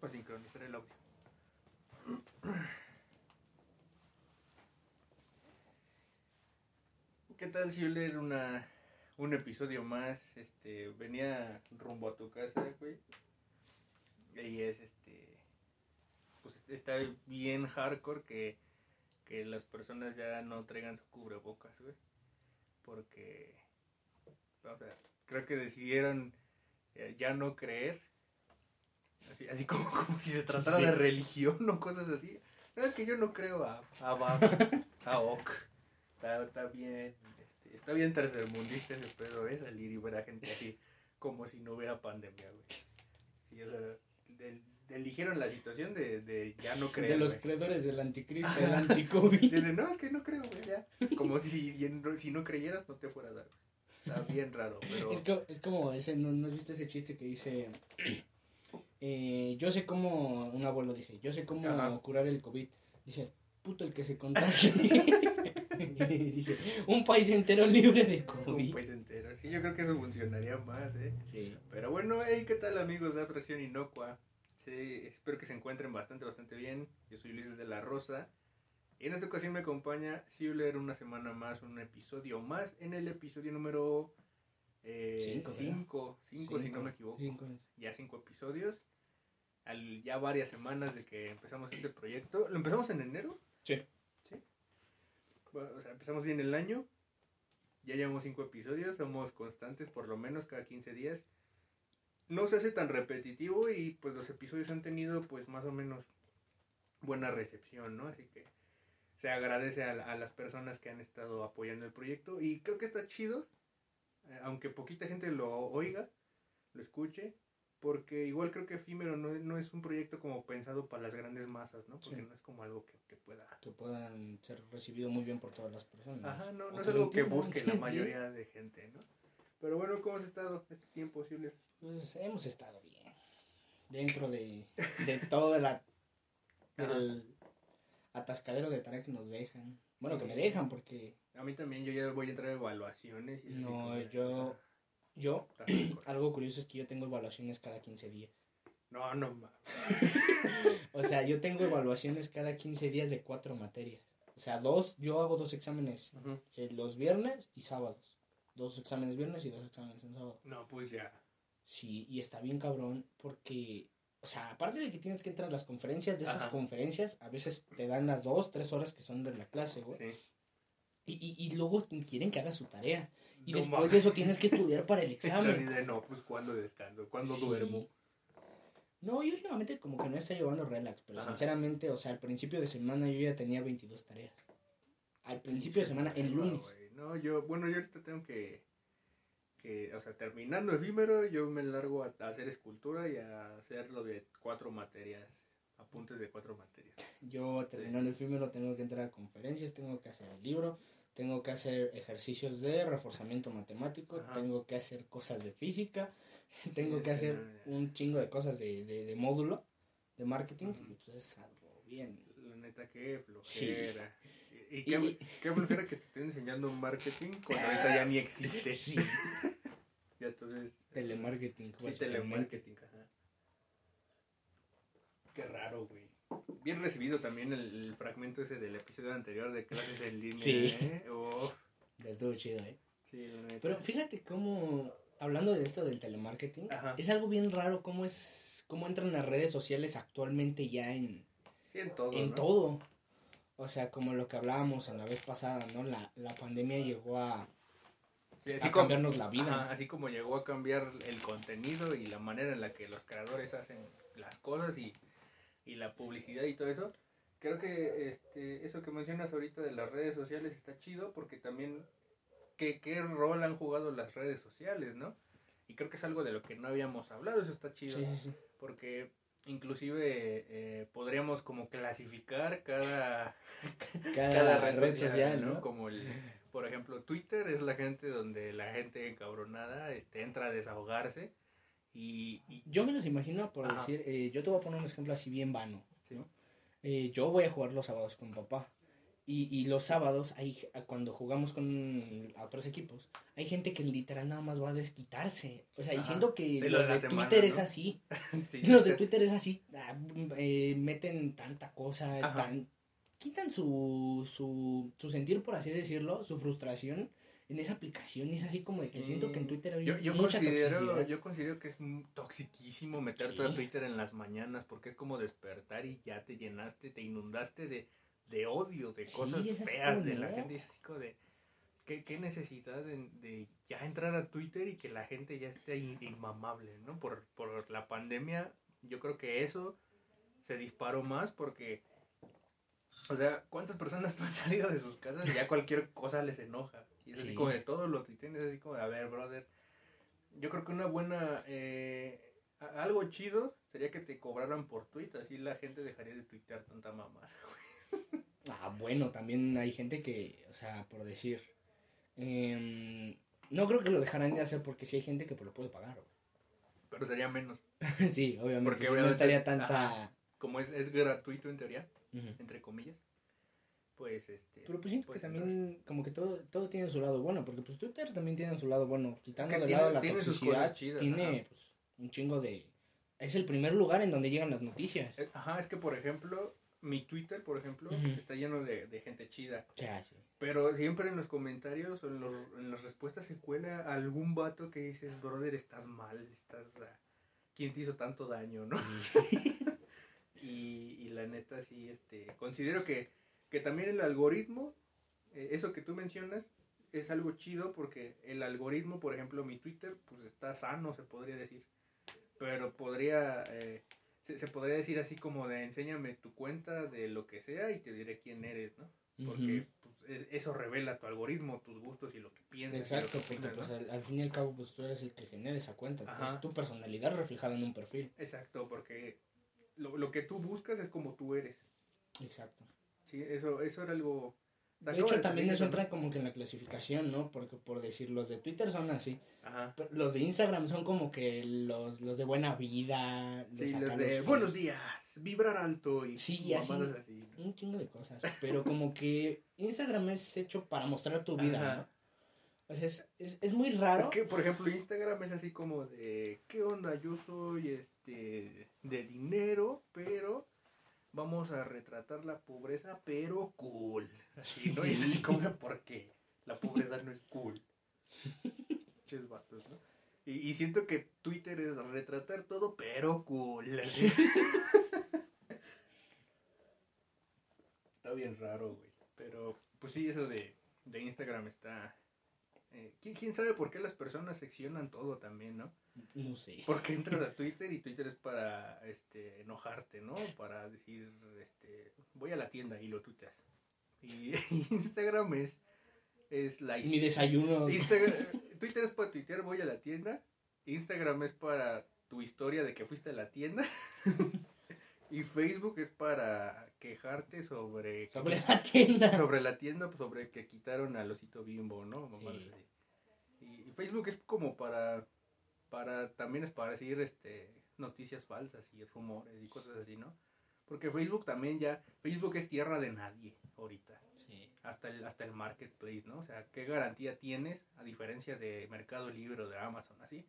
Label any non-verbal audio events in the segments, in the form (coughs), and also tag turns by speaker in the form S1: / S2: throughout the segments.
S1: Para sincronizar el audio. ¿Qué tal si yo leer una, un episodio más? Este, venía rumbo a tu casa, güey. Y es este. Pues está bien hardcore que, que las personas ya no traigan su cubrebocas, güey. Porque. O sea, creo que decidieron eh, ya no creer. Así, así como, (laughs) como si se tratara
S2: Sí.
S1: de religión o cosas así. No, es que yo no creo a, a Bab, (laughs) a Ok. Está, está bien, este, está bien tercermundista ese pedo, ¿eh? Salir y ver a gente así como si no hubiera pandemia, güey. Sí, o sea, eligieron la situación de, de ya no creer,
S2: de los
S1: güey.
S2: creedores del anticristo, (laughs) del anticovid.
S1: Desde, no, es que no creo, güey, ya. Como si, si, no- si no creyeras no te fuera a dar. güey. Está bien raro, pero...
S2: Es, co- es como ese, ¿no, ¿no has visto ese chiste que dice, eh, yo sé cómo, un abuelo dice, yo sé cómo
S1: Ajá.
S2: curar el COVID. Dice, puto el que se contagie. (laughs) dice, un país entero libre de (laughs)
S1: Un
S2: COVID.
S1: país entero. Sí, yo creo que eso funcionaría más, ¿eh?
S2: Sí.
S1: Pero bueno, hey, ¿qué tal amigos de Atracción Inocua? Sí, espero que se encuentren bastante, bastante bien. Yo soy Ulises de la Rosa. Y en esta ocasión me acompaña Siuler una semana más, un episodio más, en el episodio número 5,
S2: Cinco, creo.
S1: 5, si no
S2: Cinco,
S1: me equivoco.
S2: cinco.
S1: Ya 5 episodios. Al, ya varias semanas de que empezamos este proyecto. ¿Lo empezamos en enero?
S2: Sí.
S1: Sí. Bueno, o sea, empezamos bien el año. Ya llevamos 5 episodios. Somos constantes por lo menos cada 15 días. No se hace tan repetitivo y pues los episodios han tenido pues más o menos buena recepción, ¿no? Así que se agradece a, a las personas que han estado apoyando el proyecto y creo que está chido, eh, aunque poquita gente lo oiga, lo escuche, porque igual creo que Efímero no, no es un proyecto como pensado para las grandes masas, ¿no? Porque
S2: Sí.
S1: no es como algo que, que pueda...
S2: Que puedan ser recibidos muy bien por todas las personas.
S1: Ajá, no, no es algo que busque la (laughs)
S2: sí.
S1: mayoría de gente, ¿no? Pero bueno, ¿cómo has estado este tiempo, Silvia?
S2: Pues hemos estado bien. Dentro de, de todo la, (laughs) el atascadero de tarea que nos dejan. Bueno, que me dejan porque
S1: A mí también, yo ya voy a entrar a evaluaciones. Y
S2: No, yo-
S1: o sea,
S2: yo, (clears throat) algo curioso es que yo tengo evaluaciones cada 15 días.
S1: No, no, ma. (laughs)
S2: O sea, yo tengo evaluaciones cada 15 días de cuatro materias. O sea, dos, yo hago dos exámenes eh, los viernes y sábados. Dos exámenes viernes y dos exámenes en sábado.
S1: No, pues ya.
S2: Sí, y está bien cabrón porque, o sea, aparte de que tienes que entrar a las conferencias, de esas
S1: Ajá.
S2: conferencias, a veces te dan las dos, tres horas que son de la clase, güey.
S1: Sí.
S2: Y, y, y luego quieren que hagas su tarea. Y
S1: No
S2: después
S1: mames.
S2: de eso tienes que estudiar para el (laughs) examen.
S1: de, no, pues cuando descanso, cuando
S2: Sí.
S1: duermo.
S2: No, y últimamente como que no está llevando relax, pero
S1: Ajá.
S2: sinceramente, o sea, al principio de semana yo ya tenía 22 tareas. Al principio de semana, el
S1: No,
S2: lunes.
S1: güey, No, yo, bueno, yo ahorita tengo que, que, o sea, terminando efímero, yo me largo a, a hacer escultura y a hacer lo de cuatro materias, apuntes de cuatro materias.
S2: Yo terminando el primero tengo que entrar a conferencias, tengo que hacer el libro, tengo que hacer ejercicios de reforzamiento matemático,
S1: Ajá.
S2: tengo que hacer cosas de física, (laughs) tengo que
S1: que
S2: hacer
S1: no,
S2: un chingo de cosas de, de, de módulo, de marketing, y pues es algo bien.
S1: La neta, qué flojera. Y, y
S2: Y-
S1: qué, qué flojera que te estén enseñando marketing cuando ahorita ya ni existe. (laughs)
S2: Sí,
S1: Ya entonces,
S2: telemarketing.
S1: sí, telemarketing, ajá. Qué raro, güey. Bien recibido también el, el fragmento ese del episodio anterior de clases en línea.
S2: Sí.
S1: ¿eh? Uf,
S2: Estuvo chido, ¿eh?
S1: sí, la neta.
S2: Pero fíjate cómo, hablando de esto del telemarketing,
S1: Ajá.
S2: es algo bien raro cómo es, cómo entran las redes sociales actualmente ya en,
S1: Sí, en todo.
S2: en
S1: ¿no?
S2: todo. O sea, como lo que hablábamos en la vez pasada, ¿no? La, la pandemia llegó a,
S1: Sí,
S2: a
S1: como,
S2: cambiarnos la vida.
S1: ajá, así como llegó a cambiar el contenido y la manera en la que los creadores hacen las cosas y, y la publicidad y todo eso. Creo que este, eso que mencionas ahorita de las redes sociales está chido porque también qué, qué rol han jugado las redes sociales, ¿no? Y creo que es algo de lo que no habíamos hablado, eso está chido.
S2: Sí, sí, sí.
S1: Porque inclusive eh, podríamos como clasificar cada, (laughs)
S2: Cada,
S1: cada
S2: red, social, ¿no?
S1: Como el, por ejemplo, Twitter es la gente donde la gente encabronada este, entra a desahogarse y, y-
S2: Yo me los imagino por
S1: Ajá.
S2: decir, eh, yo te voy a poner un ejemplo así bien vano,
S1: Sí.
S2: ¿no? Eh, yo voy a jugar los sábados con papá Y, y los sábados, hay, cuando jugamos con otros equipos, hay gente que literal nada más va a desquitarse. O sea, diciendo que los de, Twitter es así. (laughs) (laughs) los de Twitter es así. Ah, eh, meten tanta cosa, tan, quitan su, su, su sentir, por así decirlo, su frustración en esa aplicación y es así como de que siento que en Twitter hay
S1: yo, yo mucha considero, Yo considero que es toxiquísimo meter todo Twitter en las mañanas porque es como despertar y ya te llenaste, te inundaste de, de odio, de cosas feas de la gente. Es así como de, ¿qué, qué necesidad de, ya entrar a Twitter y que la gente ya esté inmamable, ¿no? Por, por la pandemia, yo creo que eso se disparó más porque... O sea, ¿cuántas personas (laughs) no han salido de sus casas y ya cualquier cosa les enoja? Y es así como de todo lo que tienes, así como de, a ver, brother. Yo creo que una buena, eh, algo chido sería que te cobraran por tweet, así la gente dejaría de tuitear tanta mamada. (laughs)
S2: ah, bueno, también hay gente que, o sea, por decir, em, no creo que lo dejaran de hacer porque sí hay gente que lo puede pagar.
S1: Pero sería menos. (laughs)
S2: sí, obviamente. Porque no estaría tanta...
S1: como es, es gratuito en teoría, entre comillas pues este
S2: pero pues siento que también como que todo todo tiene su lado bueno porque pues Twitter también tiene su lado bueno quitando de lado la toxicidad tiene pues, un chingo de es el primer lugar en donde llegan las noticias.
S1: Eh, ajá es que por ejemplo mi Twitter por ejemplo está lleno de, de gente chida.
S2: Ya, sí.
S1: pero siempre en los comentarios o en, los, en las respuestas se cuela algún vato que dices brother estás mal estás quién te hizo tanto daño no (laughs) y, y la neta sí este considero que que también el algoritmo, eh, eso que tú mencionas, es algo chido porque el algoritmo, por ejemplo, mi Twitter, pues está sano, se podría decir. Pero podría, eh, se, podría decir así como de enséñame tu cuenta de lo que sea y te diré quién eres, ¿no? Porque pues, eso revela tu algoritmo, tus gustos y lo que piensas.
S2: Exacto, porque pues, al, fin y al cabo pues tú eres el que genera esa cuenta. Es tu personalidad reflejada en un perfil.
S1: Exacto, porque lo, lo que tú buscas es como tú eres.
S2: Exacto.
S1: Sí, eso, eso era algo...
S2: De hecho, también eso entra como que en la clasificación, ¿no? Porque por decir, los de Twitter son así. Ajá. Los de Instagram son como que los, los de buena vida.
S1: sí, los de buenos días, vibrar alto y
S2: sí, así, Un chingo de cosas. Pero como que Instagram es hecho para mostrar tu vida, ¿no? O sea, es, es, es, muy raro.
S1: Es que, por ejemplo, Instagram es así como de, ¿qué onda? Yo soy este de dinero, pero vamos a retratar la pobreza, pero cool. Así, ¿no? Y así como, ¿por qué? La pobreza no es cool. (laughs) Ches vatos, ¿no? Y, siento que Twitter es retratar todo, pero cool. (laughs) está bien raro, güey. Pero, pues sí, eso de, de Instagram está eh, ¿quién, sabe por qué las personas seccionan todo también, ¿no?
S2: No sé.
S1: Porque entras a (laughs) Twitter y Twitter es para este, enojarte, ¿no? Para decir, este, voy a la tienda y lo tuiteas. Y (laughs) Instagram es, es la...
S2: Mi desayuno. (laughs)
S1: Twitter es para tuitear, voy a la tienda. Instagram es para tu historia de que fuiste a la tienda. Y Facebook es para quejarte sobre...
S2: Sobre la tienda. (laughs)
S1: Sobre la tienda, sobre que quitaron al osito bimbo, ¿no? Y, Facebook es como para... para también es para decir este, noticias falsas y rumores y cosas así, ¿no? Porque Facebook también ya... Facebook es tierra de nadie ahorita.
S2: Sí.
S1: Hasta el, hasta el marketplace, ¿no? O sea, ¿qué garantía tienes a diferencia de Mercado Libre o de Amazon, así?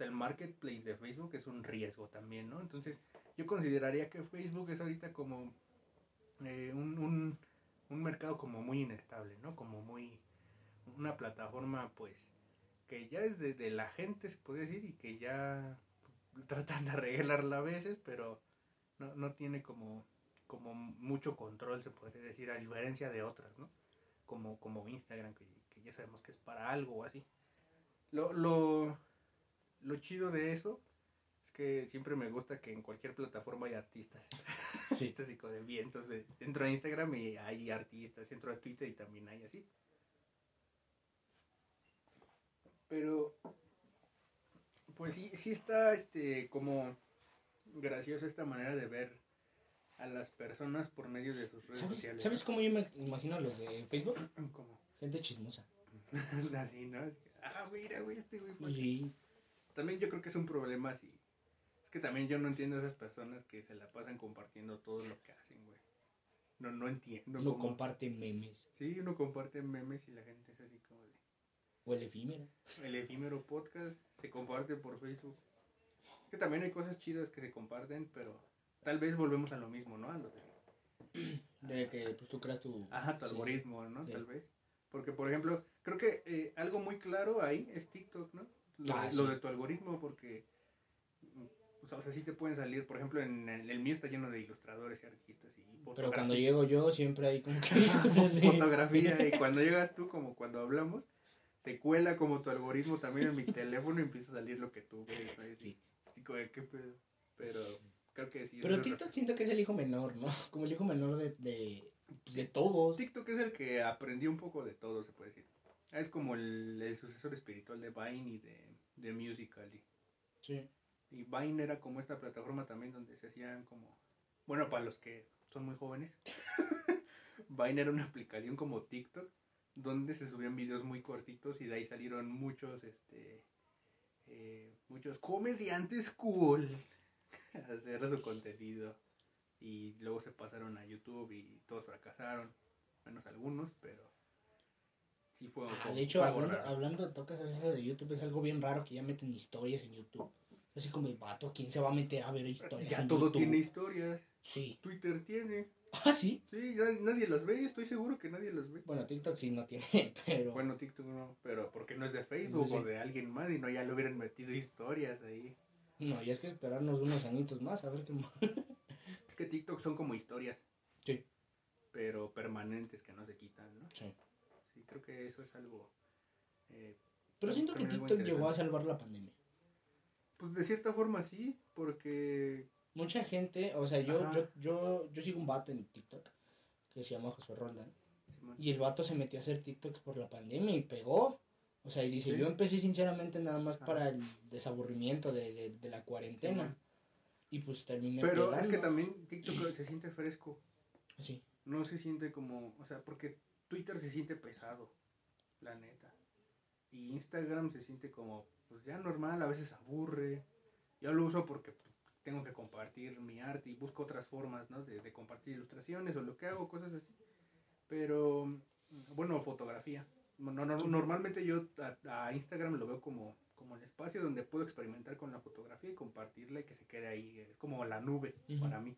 S1: El marketplace de Facebook es un riesgo también, ¿no? Entonces, yo consideraría que Facebook es ahorita como eh, un, un, mercado como muy inestable, ¿no? Como muy, una plataforma pues que ya es de, la gente, se puede decir, y que ya tratan de arreglarla a veces, pero no, no tiene como, como mucho control, se podría decir, a diferencia de otras, ¿no? Como, como Instagram, que, que ya sabemos que es para algo o así. Lo, lo, lo chido de eso que siempre me gusta que en cualquier plataforma hay artistas. (laughs) Sí. así como de bien. Entonces, dentro de Instagram y hay artistas, dentro de Twitter y también hay así. Pero, pues sí, sí está este como graciosa esta manera de ver a las personas por medio de sus redes sociales.
S2: ¿Sabes cómo yo me imagino a los de Facebook? (clears throat) ¿Cómo? Gente chismosa. (laughs)
S1: así, ¿no? Ah, mira, güey, este güey.
S2: Sí.
S1: También yo creo que es un problema así que también yo no entiendo a esas personas que se la pasan compartiendo todo lo que hacen, güey. no, no entiendo.
S2: Uno comparte memes.
S1: Sí, uno comparte memes y la gente es así como de...
S2: O el efímero.
S1: El efímero podcast se comparte por Facebook. Que también hay cosas chidas que se comparten, pero tal vez volvemos a lo mismo, ¿no? A lo
S2: de... (clears throat) de que pues tú creas tu...
S1: Ajá, tu algoritmo, ¿no? Tal vez. Porque, por ejemplo, creo que eh, algo muy claro ahí es TikTok, ¿no? Lo, ah, lo de tu algoritmo, porque o sea, sí te pueden salir, por ejemplo, en el, mío está lleno de ilustradores y artistas y
S2: Pero cuando llego yo siempre hay como que (laughs) (laughs)
S1: fotografía y cuando llegas tú, como cuando hablamos, te cuela como tu algoritmo también en mi (laughs) teléfono y empieza a salir lo que tú ves, Sí. Como, ¿qué pedo? Pero creo que sí.
S2: Pero TikTok siento que es el hijo menor, ¿no? Como el hijo menor de, de, de todos.
S1: TikTok es el que aprendió un poco de todo, se puede decir. Es como el, el sucesor espiritual de Vine y de, de Musical.ly. Sí. Y Vine era como esta plataforma también donde se hacían como, bueno, para los que son muy jóvenes, (laughs) Vine era una aplicación como TikTok donde se subían videos muy cortitos y de ahí salieron muchos, este, eh, muchos comediantes cool (laughs) a hacer su contenido y luego se pasaron a YouTube y todos fracasaron, menos algunos, pero sí fue
S2: ah, De hecho, hablando, hablando, de tocas eso de YouTube, es algo bien raro que ya meten historias en YouTube. Así como el vato, ¿quién se va a meter a ver historias?
S1: Ya todo tiene historias. Sí. Twitter tiene. (laughs)
S2: Ah, sí.
S1: Sí, nadie las ve, estoy seguro que nadie las ve.
S2: Bueno, TikTok sí no tiene, (laughs) pero.
S1: Bueno, TikTok no, pero porque no es de Facebook o de alguien más y no ya le hubieran metido historias ahí.
S2: No, y es que esperarnos unos añitos más a ver qué
S1: Es que TikTok son como historias. Sí. Pero permanentes que no se quitan, ¿no? Sí. Creo que eso es algo.
S2: Eh, pero siento que TikTok llegó a salvar la pandemia.
S1: Pues de cierta forma sí, porque...
S2: Mucha gente, o sea, yo, yo, yo, yo sigo un vato en TikTok que se llama José Roldán. y el vato se metió a hacer TikToks por la pandemia y pegó. O sea, y dice, yo empecé sinceramente nada más para el desaburrimiento de, de, la cuarentena. y pues terminé
S1: Pero es que también TikTok se siente fresco. Sí. No se siente como, o sea, porque Twitter se siente pesado, la neta. Y Instagram se siente como pues ya normal, a veces aburre. Yo lo uso porque pues, tengo que compartir mi arte y busco otras formas, ¿no? De, compartir ilustraciones o lo que hago, cosas así. Pero, bueno, fotografía. normalmente yo a, Instagram lo veo como, como el espacio donde puedo experimentar con la fotografía y compartirla y que se quede ahí. Es como la nube para mí.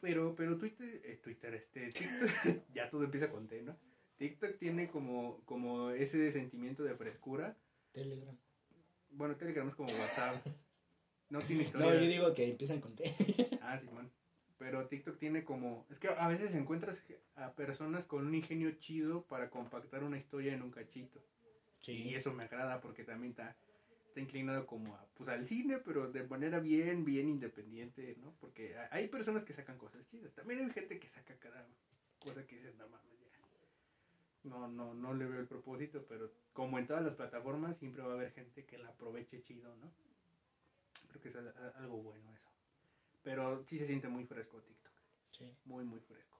S1: Pero, pero Twitter, eh, Twitter, este, (laughs) ya todo empieza con T, ¿no? TikTok tiene como, como ese sentimiento de frescura
S2: Telegram.
S1: Bueno, Telegram es como WhatsApp. No tiene (laughs) historia.
S2: No, yo digo que empiezan con T. (laughs)
S1: ah, sí, bueno. Pero TikTok tiene como... Es que a veces encuentras a personas con un ingenio chido para compactar una historia en un cachito. Sí. Y eso me agrada porque también está, está inclinado como a, pues, al cine, pero de manera bien, bien independiente, ¿no? Porque hay personas que sacan cosas chidas. También hay gente que saca cada cosa que dices, no mames, no, no, no le veo el propósito, pero como en todas las plataformas siempre va a haber gente que la aproveche chido, ¿no? Creo que es algo bueno eso. Pero sí se siente muy fresco TikTok. Sí. Muy, muy fresco.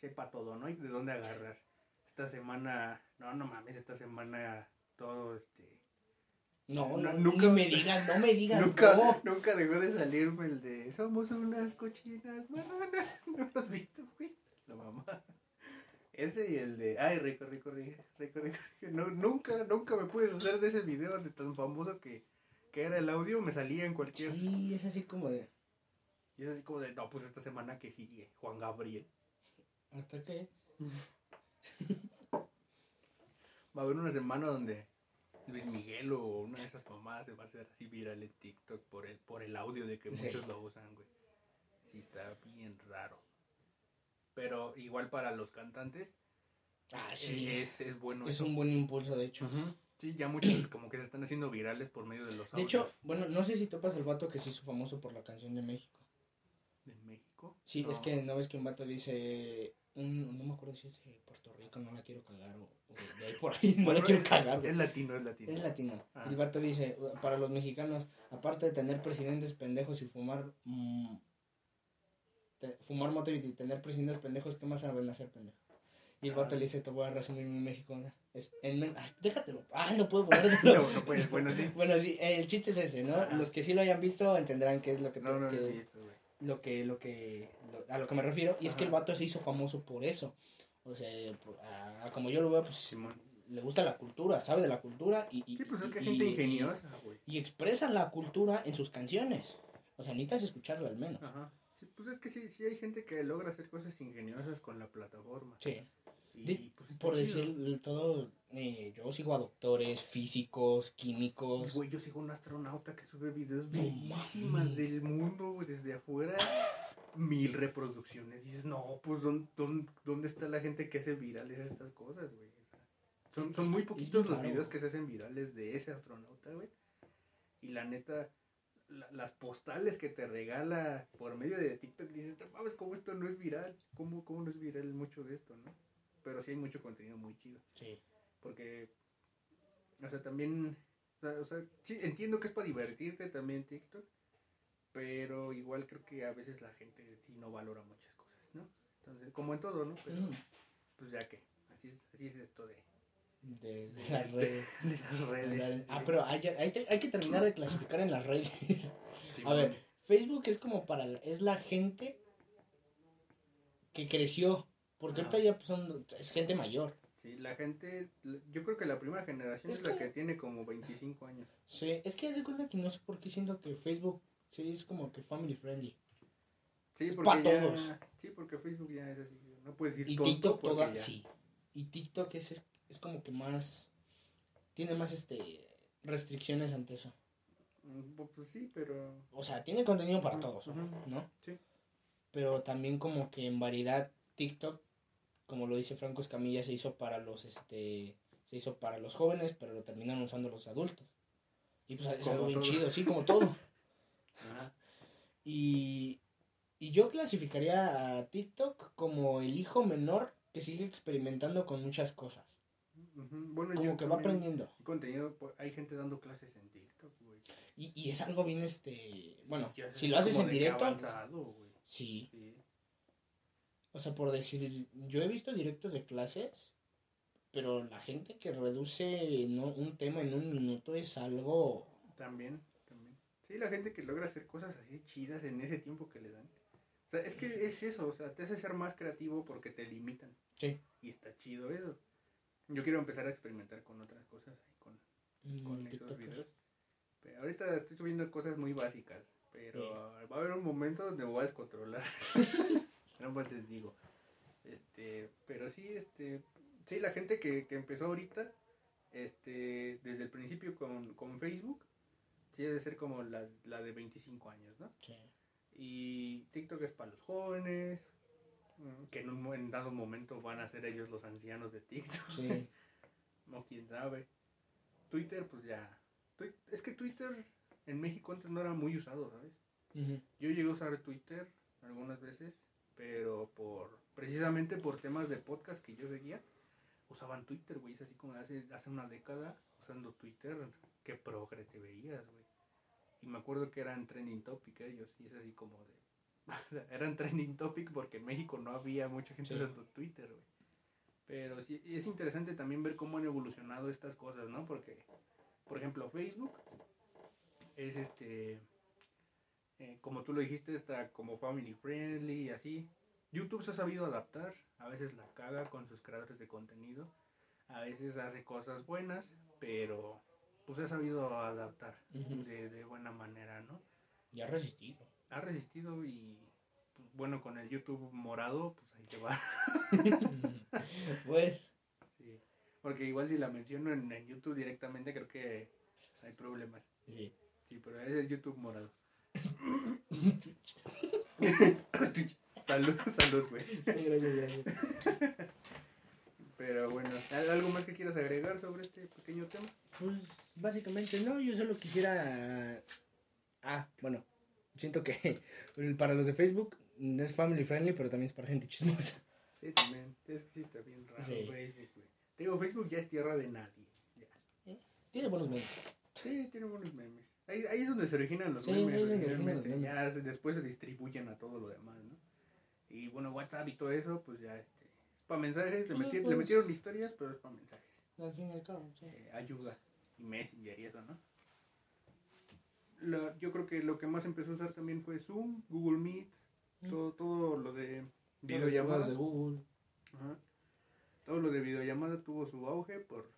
S1: Sepa todo, ¿no? hay de dónde agarrar. Esta semana, no, no mames, esta semana todo este...
S2: No, no, nunca me digas, no me digas.
S1: Nunca, nunca dejó de salirme el de somos unas cochinas marranas. (laughs) ¿No lo has visto, güey? La mamá. Ese y el de, ay, rico, rico, rico, rico, rico. No, nunca, nunca me pude hacer de ese video de tan famoso que, que era el audio, me salía en cualquier...
S2: Sí, es así como de...
S1: Y es así como de, no, pues esta semana que sigue, Juan Gabriel.
S2: ¿Hasta qué? (laughs)
S1: Va a haber una semana donde Luis Miguel o una de esas mamadas se va a hacer así viral en TikTok por el, por el audio de que muchos lo usan, güey. Sí, está bien raro pero igual para los cantantes.
S2: Ah, sí.
S1: Es, es bueno.
S2: Es un buen impulso, de hecho.
S1: Sí, ya muchos como que se están haciendo virales por medio de los
S2: De hecho, bueno, no sé si topas el vato que se hizo famoso por la canción de México.
S1: ¿De México?
S2: Sí, es que no ves que un vato dice, un, no me acuerdo si es de Puerto Rico, no la quiero cagar, o, de ahí por ahí, (laughs) no la quiero cagar.
S1: Es latino, es latino.
S2: Es latino. Ah. El vato dice, para los mexicanos, aparte de tener presidentes pendejos y fumar mm, fumar moto y tener presidentes pendejos, ¿qué más saben hacer pendejos? Y el vato le dice, te voy a resumir en México. Es, en, ay, déjatelo. Ah, no puedo
S1: ponértelo. (laughs) no, no puedes, bueno, sí. (laughs)
S2: bueno, sí, el chiste es ese, ¿no? Los que sí lo hayan visto entenderán qué es lo que...
S1: No, no, que,
S2: lo que, lo que, a lo que me refiero, y es que el vato se hizo famoso por eso. O sea, como yo lo veo, pues le gusta la cultura, sabe de la cultura y...
S1: sí, pues es que gente ingeniosa, güey.
S2: Y, expresa la cultura en sus canciones. O sea, necesitas escucharlo al menos. Ajá.
S1: Sí, pues es que sí, sí hay gente que logra hacer cosas ingeniosas con la plataforma. Sí.
S2: Pues, por decir todo, eh, yo sigo a doctores, físicos, químicos.
S1: Güey, yo sigo a un astronauta que sube videos bellísimas del mundo, desde afuera. mil reproducciones. Dices, no, pues, ¿dónde, dónde, está la gente que hace virales estas cosas, güey? son, son muy poquitos los videos que se hacen virales de ese astronauta, güey. Y la neta, las postales que te regala por medio de TikTok, dices, no mames, ¿cómo esto no es viral? ¿Cómo, ¿Cómo no es viral mucho de esto, no? Pero sí hay mucho contenido muy chido. Sí. Porque, o sea, también, o sea, sí, entiendo que es para divertirte también TikTok, pero igual creo que a veces la gente sí no valora muchas cosas, ¿no? Entonces, como en todo, ¿no? Pero, mm. pues ya que, así es, así es esto de...
S2: De, las redes. De, las redes. (laughs) Ah, pero hay, hay, hay, que terminar de clasificar en las redes. a ver, Facebook es como para, es la gente que creció, porque ahorita ya son, es gente mayor.
S1: Sí, la gente, yo creo que la primera generación es, la que tiene como 25 años.
S2: Sí, es que haz de cuenta que no sé por qué siento que Facebook Sí, es como que family friendly.
S1: Sí, porque Para todos. Sí, porque Facebook ya es así. No puedes ir
S2: y TikTok toda, sí. Y TikTok es, es, como que más. Tiene más este restricciones ante eso.
S1: Mm, pues sí, pero.
S2: O sea, tiene contenido para todos, ¿no? Sí. Pero también como que en variedad TikTok, como lo dice Franco Escamilla, se hizo para los este se hizo para los jóvenes, pero lo terminaron usando los adultos. Y pues es algo bien chido, sí, como todo. (laughs) Y, y yo clasificaría a TikTok como el hijo menor que sigue experimentando con muchas cosas. Bueno, como que va aprendiendo.
S1: Contenido, pues, hay gente dando clases en TikTok, güey.
S2: Y, y es algo bien, este, bueno, si lo haces en directo, sí. O sea, por decir, yo he visto directos de clases, pero la gente que reduce un tema en un minuto es algo...
S1: También. Sí, la gente que logra hacer cosas así chidas en ese tiempo que le dan. O sea, es que es eso, o sea, te hace ser más creativo porque te limitan. Sí. Y está chido eso. Yo quiero empezar a experimentar con otras cosas ahí, con, mm, con esos videos. Pero ahorita estoy subiendo cosas muy básicas, pero va a haber un momento donde me voy a descontrolar. (laughs) (laughs) no pues les digo. Este, pero sí, este, sí, la gente que, que empezó ahorita, este, desde el principio con, con Facebook, sí debe ser como la, la de 25 años, ¿no? Sí. Y TikTok es para los jóvenes, mm, que en un dado momento van a ser ellos los ancianos de TikTok. Sí. (laughs) no, quién sabe. Twitter, pues ya. Es que Twitter en México antes no era muy usado, ¿sabes? Yo llegué a usar Twitter algunas veces, pero por precisamente por temas de podcast que yo seguía, usaban Twitter, güey. Es así como hace, hace una década usando Twitter, qué progre te veías, güey. Y me acuerdo que eran trending topic ellos, y es así como de... (laughs) eran trending topic porque en México no había mucha gente usando Twitter, güey. Pero sí, es interesante también ver cómo han evolucionado estas cosas, ¿no? Porque, por ejemplo, Facebook es este... Eh, como tú lo dijiste, está como family friendly y así. YouTube se ha sabido adaptar, a veces la caga con sus creadores de contenido, a veces hace cosas buenas, pero pues ha sabido adaptar de, de, buena manera, ¿no?
S2: Y ha resistido.
S1: Ha resistido y, pues, bueno, con el YouTube morado, pues ahí te va. (laughs) pues. Sí. Porque igual si la menciono en, en, YouTube directamente, creo que hay problemas. Sí. Sí, pero es el YouTube morado. (coughs) salud, salud, güey. Sí, gracias, gracias. Pero bueno, ¿algo más que quieras agregar sobre este pequeño tema?
S2: Pues básicamente no, yo solo quisiera... Ah, bueno, siento que (laughs) para los de Facebook es family friendly, pero también es para gente chismosa.
S1: Sí, también. Es que sí está bien raro Facebook, Te digo, Facebook ya es tierra de nadie. Ya.
S2: ¿Eh? Tiene buenos memes.
S1: Sí, tiene buenos memes. Ahí, ahí es donde se originan los memes. Ahí es donde originan los memes. Ya después se distribuyen a todo lo demás, ¿no? Y bueno, WhatsApp y todo eso, pues ya este, para mensajes, le, pues, pues. metieron historias, pero es para mensajes.
S2: Al fin y al cabo, sí.
S1: Eh, ayuda. Y Messenger y eso, ¿no? yo creo que lo que más empezó a usar también fue Zoom, Google Meet, mm. todo, todo lo de videollamadas de Google. Todo lo de videollamada tuvo su auge por,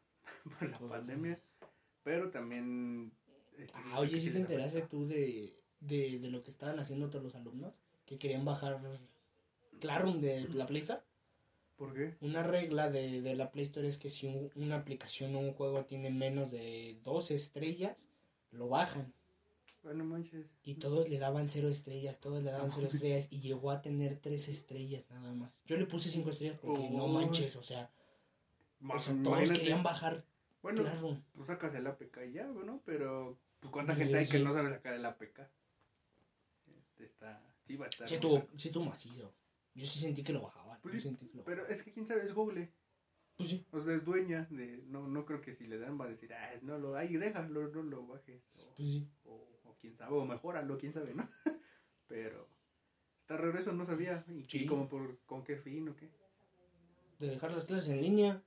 S1: (laughs) por la pandemia, pero también...
S2: Este, ah, oye, ¿sí te enteraste tú de, de, de lo que estaban haciendo todos los alumnos? Que querían bajar Clarum de la Play Store.
S1: ¿Por qué?
S2: Una regla de, de la Play Store es que si una aplicación o un juego tiene menos de dos estrellas, lo bajan.
S1: Bueno, manches.
S2: Y todos le daban cero estrellas, todos le daban cero (laughs) estrellas y llegó a tener tres estrellas nada más. Yo le puse cinco estrellas porque no manches, o sea, o sea todos querían bajar.
S1: Bueno, tú sacas el APK y ya, ¿no? Pero, pues, ¿cuánta gente hay que no sabe sacar el APK? Este está, sí va a estar.
S2: Sí, estuvo, sí estuvo macizo. Yo sí sentí que lo bajaba.
S1: Pues pero es que quién sabe, es Google.
S2: Pues sí.
S1: O sea, es dueña de. No, no creo que si le dan va a decir, ah, no lo. Ahí déjalo, no lo bajes.
S2: O, pues sí.
S1: O, quién sabe, o mejoralo, quién sabe, ¿no? (laughs) pero. Está raro eso, no sabía. ¿Y, como por, con qué fin o qué?
S2: De dejar las clases en línea.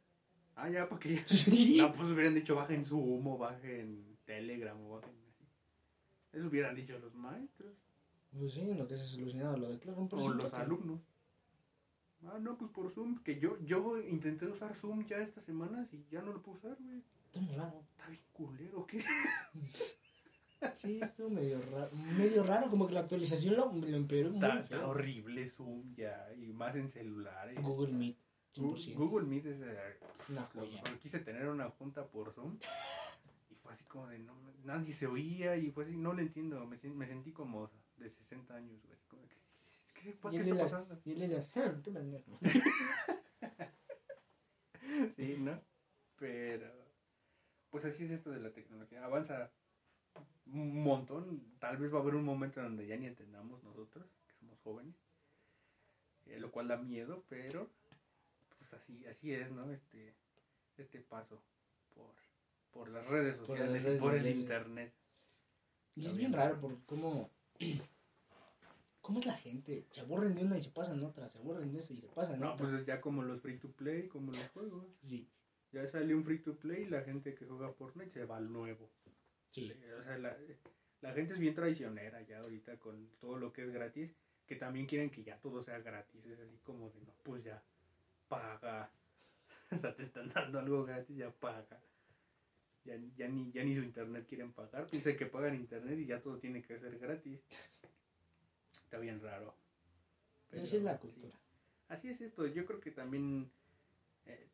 S1: Ah, ya, porque. (laughs) Sí. No, pues hubieran dicho bajen Zoom o bajen Telegram o bajen. Eso hubieran dicho los maestros.
S2: Pues sí, lo que se solucionaba lo de claro,
S1: O los alumnos. Ah, no, pues por Zoom. Que yo, yo intenté usar Zoom ya estas semanas y ya no lo puedo usar, güey.
S2: Está raro.
S1: Está bien culero, ¿qué? (laughs)
S2: Sí, estuvo medio raro, medio raro, como que la actualización lo, lo empeoró
S1: muy está, está, horrible Zoom ya, y más en celulares.
S2: Google Meet,
S1: 100%. Google Meet es eh, una joya. Quise tener una junta por Zoom (laughs) así como de, no, nadie se oía y fue así, no lo entiendo, me, me sentí como de 60 años, güey. ¿Qué, ¿Qué está pasando?
S2: Y le das, qué (laughs)
S1: sí, ¿no? Pero, pues así es esto de la tecnología. Avanza un montón. Tal vez va a haber un momento donde ya ni entendamos nosotros, que somos jóvenes. Eh, lo cual da miedo, pero pues así, así es, ¿no? Este, este paso por, por las redes sociales por y por el internet.
S2: Y es bien raro por cómo ¿Cómo es la gente? Se aburren de una y se pasan otra, se aburren de esa y se pasan
S1: no, otra. No, pues es ya como los free to play, como los juegos.
S2: Sí.
S1: Ya salió un free to play y la gente que juega Fortnite se va al nuevo.
S2: Sí.
S1: O sea, la, la gente es bien traicionera ya ahorita con todo lo que es gratis, que también quieren que ya todo sea gratis. Es así como de, no, pues ya, paga. (laughs) o sea, te están dando algo gratis, ya paga. Ya, ya, ni, ya ni su internet quieren pagar. Piensa que pagan internet y ya todo tiene que ser gratis está bien raro.
S2: Pero, Esa es la cultura.
S1: Así es esto. Yo creo que también eh,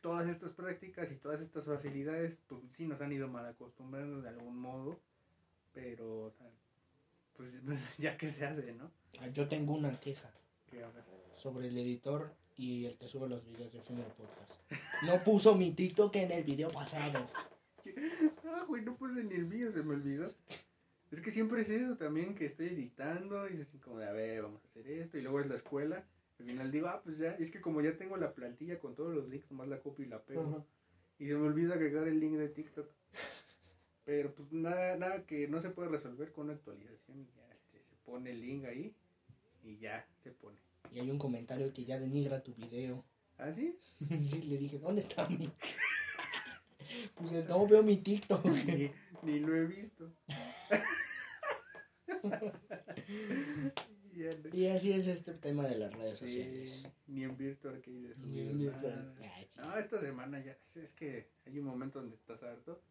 S1: todas estas prácticas y todas estas facilidades, pues sí nos han ido mal acostumbrando de algún modo. Pero, o sea, pues (laughs) ya que se hace, ¿no?
S2: Ah, yo tengo una queja. Sobre el editor y el que sube los videos de Final Podcast. No puso mi TikTok en el video pasado.
S1: Ah, güey, no puse ni el mío, se me olvidó. Es que siempre es eso también, que estoy editando y es así como de, a ver, vamos a hacer esto, y luego es la escuela. Al final digo, ah, pues ya, es que como ya tengo la plantilla con todos los links, nomás la copio y la pego. Y se me olvida agregar el link de TikTok. Pero pues nada, nada que no se puede resolver con una actualización y ya este, se pone el link ahí y ya se pone.
S2: Y hay un comentario que ya denigra tu video.
S1: ¿Ah, sí? (laughs)
S2: sí, le dije, ¿dónde está mi? Pues no veo mi TikTok. (laughs)
S1: ni, ni lo he visto. (laughs)
S2: y así es este tema de las redes sociales.
S1: Ni en Virtual Arcade. Ni en Virtual. No, esta semana ya es que hay un momento donde estás harto.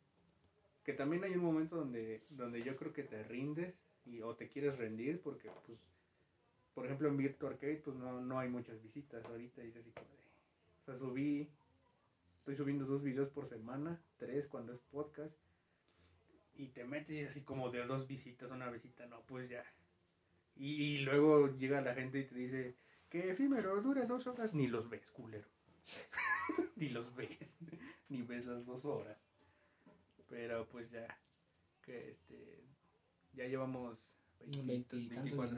S1: Que también hay un momento donde, donde yo creo que te rindes y, o te quieres rendir porque, pues, por ejemplo, en Virtual Arcade, pues no, no hay muchas visitas ahorita. Y es así como de. O sea, subí. Estoy subiendo dos videos por semana, tres cuando es podcast y te metes y así como de dos visitas, una visita, no, pues ya. Y, luego llega la gente y te dice, que efímero, dura dos horas, ni los ves, culero. (laughs) ni los ves, (laughs) ni ves las dos horas. Pero pues ya, que este, ya llevamos 20, 24.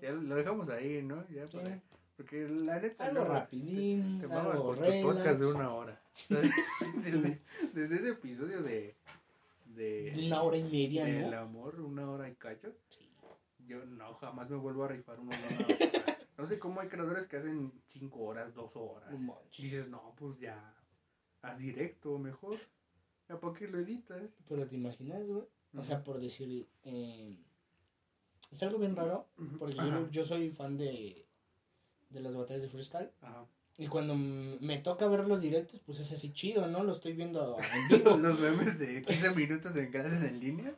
S1: Ya lo dejamos ahí, ¿no? Ya porque la neta.
S2: Algo rapidín. Te,
S1: vamos con tu podcast de una hora. (laughs) desde ese episodio de de,
S2: una hora y media,
S1: ¿no?
S2: El
S1: amor, una hora y cacho. Yo no, jamás me vuelvo a rifar una hora. no sé cómo hay creadores que hacen cinco horas, dos horas. y dices, no, pues ya, haz directo mejor. ¿Ya para qué lo editas?
S2: Pero te imaginas, güey. O sea, por decir, eh, es algo bien raro, porque yo, yo, soy fan de, de las batallas de freestyle. Ajá. Y cuando me toca ver los directos, pues es así chido, ¿no? Lo estoy viendo en
S1: vivo. (laughs) los memes de 15 minutos en clases en línea,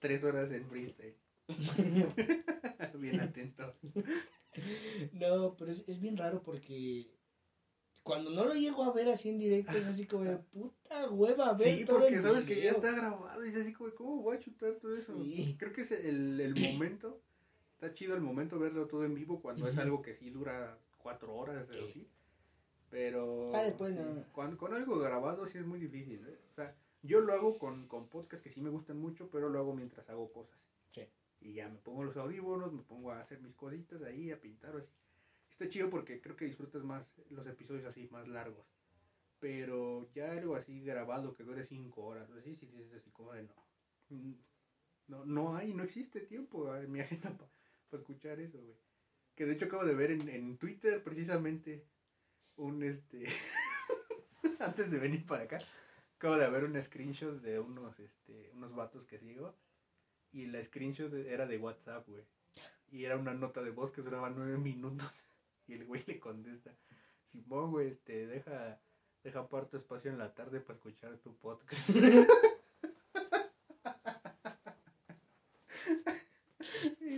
S1: 3 horas en freestyle. (laughs) bien atento.
S2: No, pero es, es bien raro porque cuando no lo llego a ver así en directo es así como de puta hueva ver
S1: sí porque sabes que ya está grabado y es así como cómo voy a chutar todo eso creo que es el, el momento está chido el momento verlo todo en vivo cuando es algo que sí dura cuatro horas o así pero
S2: ah, después no.
S1: cuando, con algo grabado sí es muy difícil ¿eh? o sea yo lo hago con, con podcasts que sí me gustan mucho pero lo hago mientras hago cosas sí. y ya me pongo los audífonos me pongo a hacer mis cositas ahí a pintar o así está chido porque creo que disfrutas más los episodios así, más largos. Pero ya algo así grabado que dure cinco horas, así, si dices así como de no. Mm, no, no hay, no existe tiempo en mi agenda para escuchar eso, güey. Que de hecho acabo de ver en, Twitter precisamente un este. (laughs) antes de venir para acá, acabo de ver un screenshot de unos, este, unos vatos que sigo. Y la screenshot era de WhatsApp, güey. Y era una nota de voz que duraba nueve minutos. (laughs) Y el güey le contesta, Simón, güey, este, deja, deja tu espacio en la tarde para escuchar tu podcast. (laughs)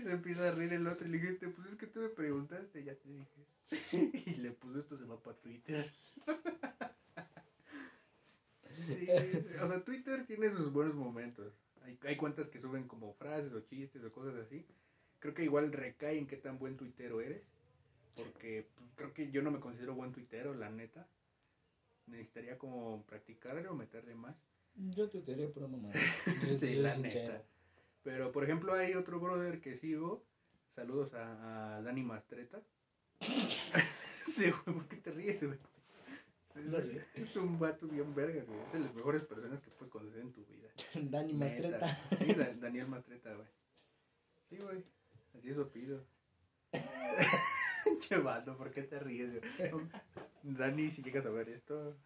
S1: se empieza a reír el otro y le dijiste, pues es que tú me preguntaste, ya te dije. (laughs) y le puso esto se va para Twitter. (laughs) o sea, Twitter tiene sus buenos momentos. Hay, hay cuentas que suben como frases o chistes o cosas así. Creo que igual recae en qué tan buen tuitero eres. Porque pues, creo que yo no me considero buen tuitero, la neta. Necesitaría como practicarle o meterle más.
S2: Yo tuitería pura mamá. (laughs)
S1: sí, la neta. Pero por ejemplo hay otro brother que sigo. Saludos a, Dani Mastreta. (laughs) sí, güey, ¿por qué te ríes, güey? Es, un vato bien vergas, güey. Es de las mejores personas que puedes conocer en tu vida. (laughs)
S2: Dani Mastreta.
S1: Sí, Daniel Mastreta, güey. Sí, güey. Así es pido. Llevando, ¿por qué te ríes? Dani, si llegas a ver esto,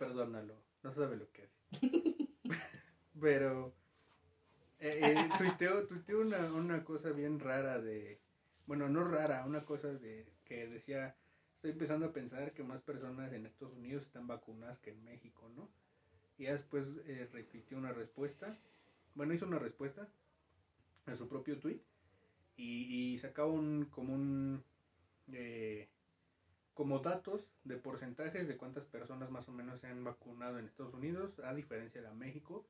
S1: perdónalo. No sabe lo que hace. (laughs) Pero eh, eh, tuiteo, tuiteo una, una cosa bien rara de. Bueno, no rara, una cosa de que decía. Estoy empezando a pensar que más personas en Estados Unidos están vacunadas que en México, ¿no? Y después eh, una respuesta. Bueno, hizo una respuesta a su propio tweet. Y, y sacaba un, como un, eh, como datos de porcentajes de cuántas personas más o menos se han vacunado en Estados Unidos, a diferencia de México.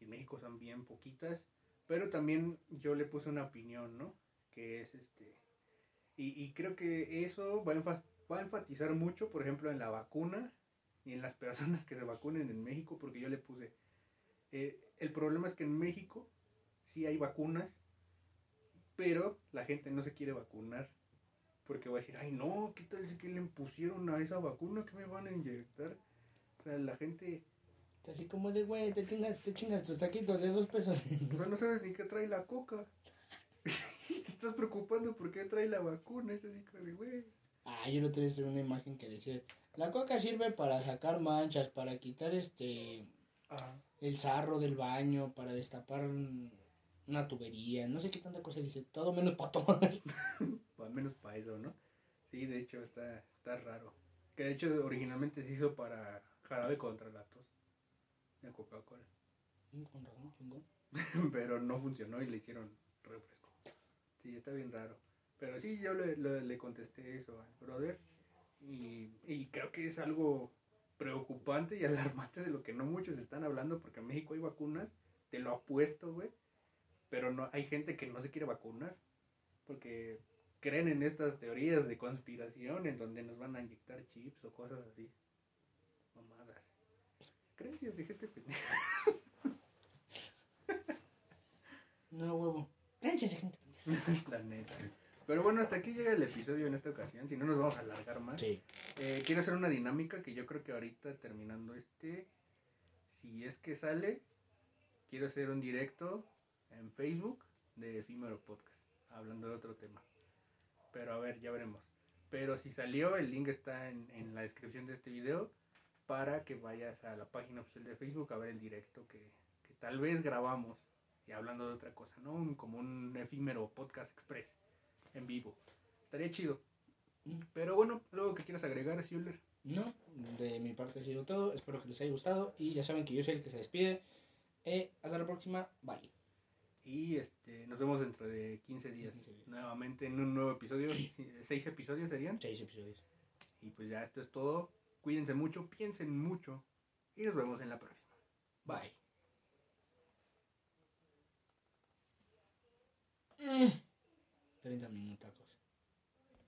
S1: Y en México son bien poquitas. Pero también yo le puse una opinión, ¿no? Que es este. Y, creo que eso va a, va enfatizar mucho, por ejemplo, en la vacuna y en las (laughs) personas que se vacunen en México, porque yo le puse. Eh, el problema es que en México sí hay vacunas, pero la gente no se quiere vacunar porque voy a decir, ay no, ¿qué tal si que le pusieron a esa vacuna que me van a inyectar? O sea, la gente...
S2: Así como de, güey, te chingas, te chingas tus taquitos de dos pesos. (laughs)
S1: O sea, no sabes ni qué trae la coca. (laughs) te estás preocupando por qué trae la vacuna. Es así como de, güey.
S2: Ah, yo no tenía una imagen que decía, la coca sirve para sacar manchas, para quitar este... El sarro del baño, para destapar una tubería, no sé qué tanta cosa dice, todo menos para tomar. (laughs)
S1: al menos para eso, ¿no? Sí, de hecho está, está raro. Que de hecho originalmente se hizo para jarabe contra la tos. De Coca-Cola. (laughs) Pero no funcionó y le hicieron refresco. Sí, está bien raro. Pero sí, yo le, le, contesté eso al brother. Y, y creo que es algo preocupante y (laughs) alarmante de lo que no muchos están hablando porque en México hay vacunas, te lo apuesto, güey, pero no hay gente que no se quiere vacunar porque creen en estas teorías de conspiración en donde nos van a inyectar chips o cosas así. Mamadas. Creencias de gente pendeja.
S2: No, huevo. Creencias (laughs) de gente
S1: pendeja. La neta. Pero bueno, hasta aquí llega el episodio en esta ocasión. Si no, nos vamos a alargar más. Sí. Eh, quiero hacer una dinámica que yo creo que ahorita terminando este, si es que sale, quiero hacer un directo en Facebook de Efímero Podcast, hablando de otro tema. Pero a ver, ya veremos. Pero si salió, el link está en, en la descripción de este video para que vayas a la página oficial de Facebook a ver el directo que, que tal vez grabamos y hablando de otra cosa, ¿no? como un efímero podcast express en vivo. Estaría chido. Pero bueno, luego que quieras agregar, Schuller.
S2: No, de mi parte ha sido todo. Espero que les haya gustado. Y ya saben que yo soy el que se despide. Eh, hasta la próxima. Bye.
S1: Y este, nos vemos dentro de 15 días, Nuevamente en un nuevo episodio. (clears throat) ¿Seis episodios serían?
S2: Seis episodios.
S1: Y pues ya esto es todo. Cuídense mucho, piensen mucho. Y nos vemos en la próxima. Bye.
S2: 30 minutos.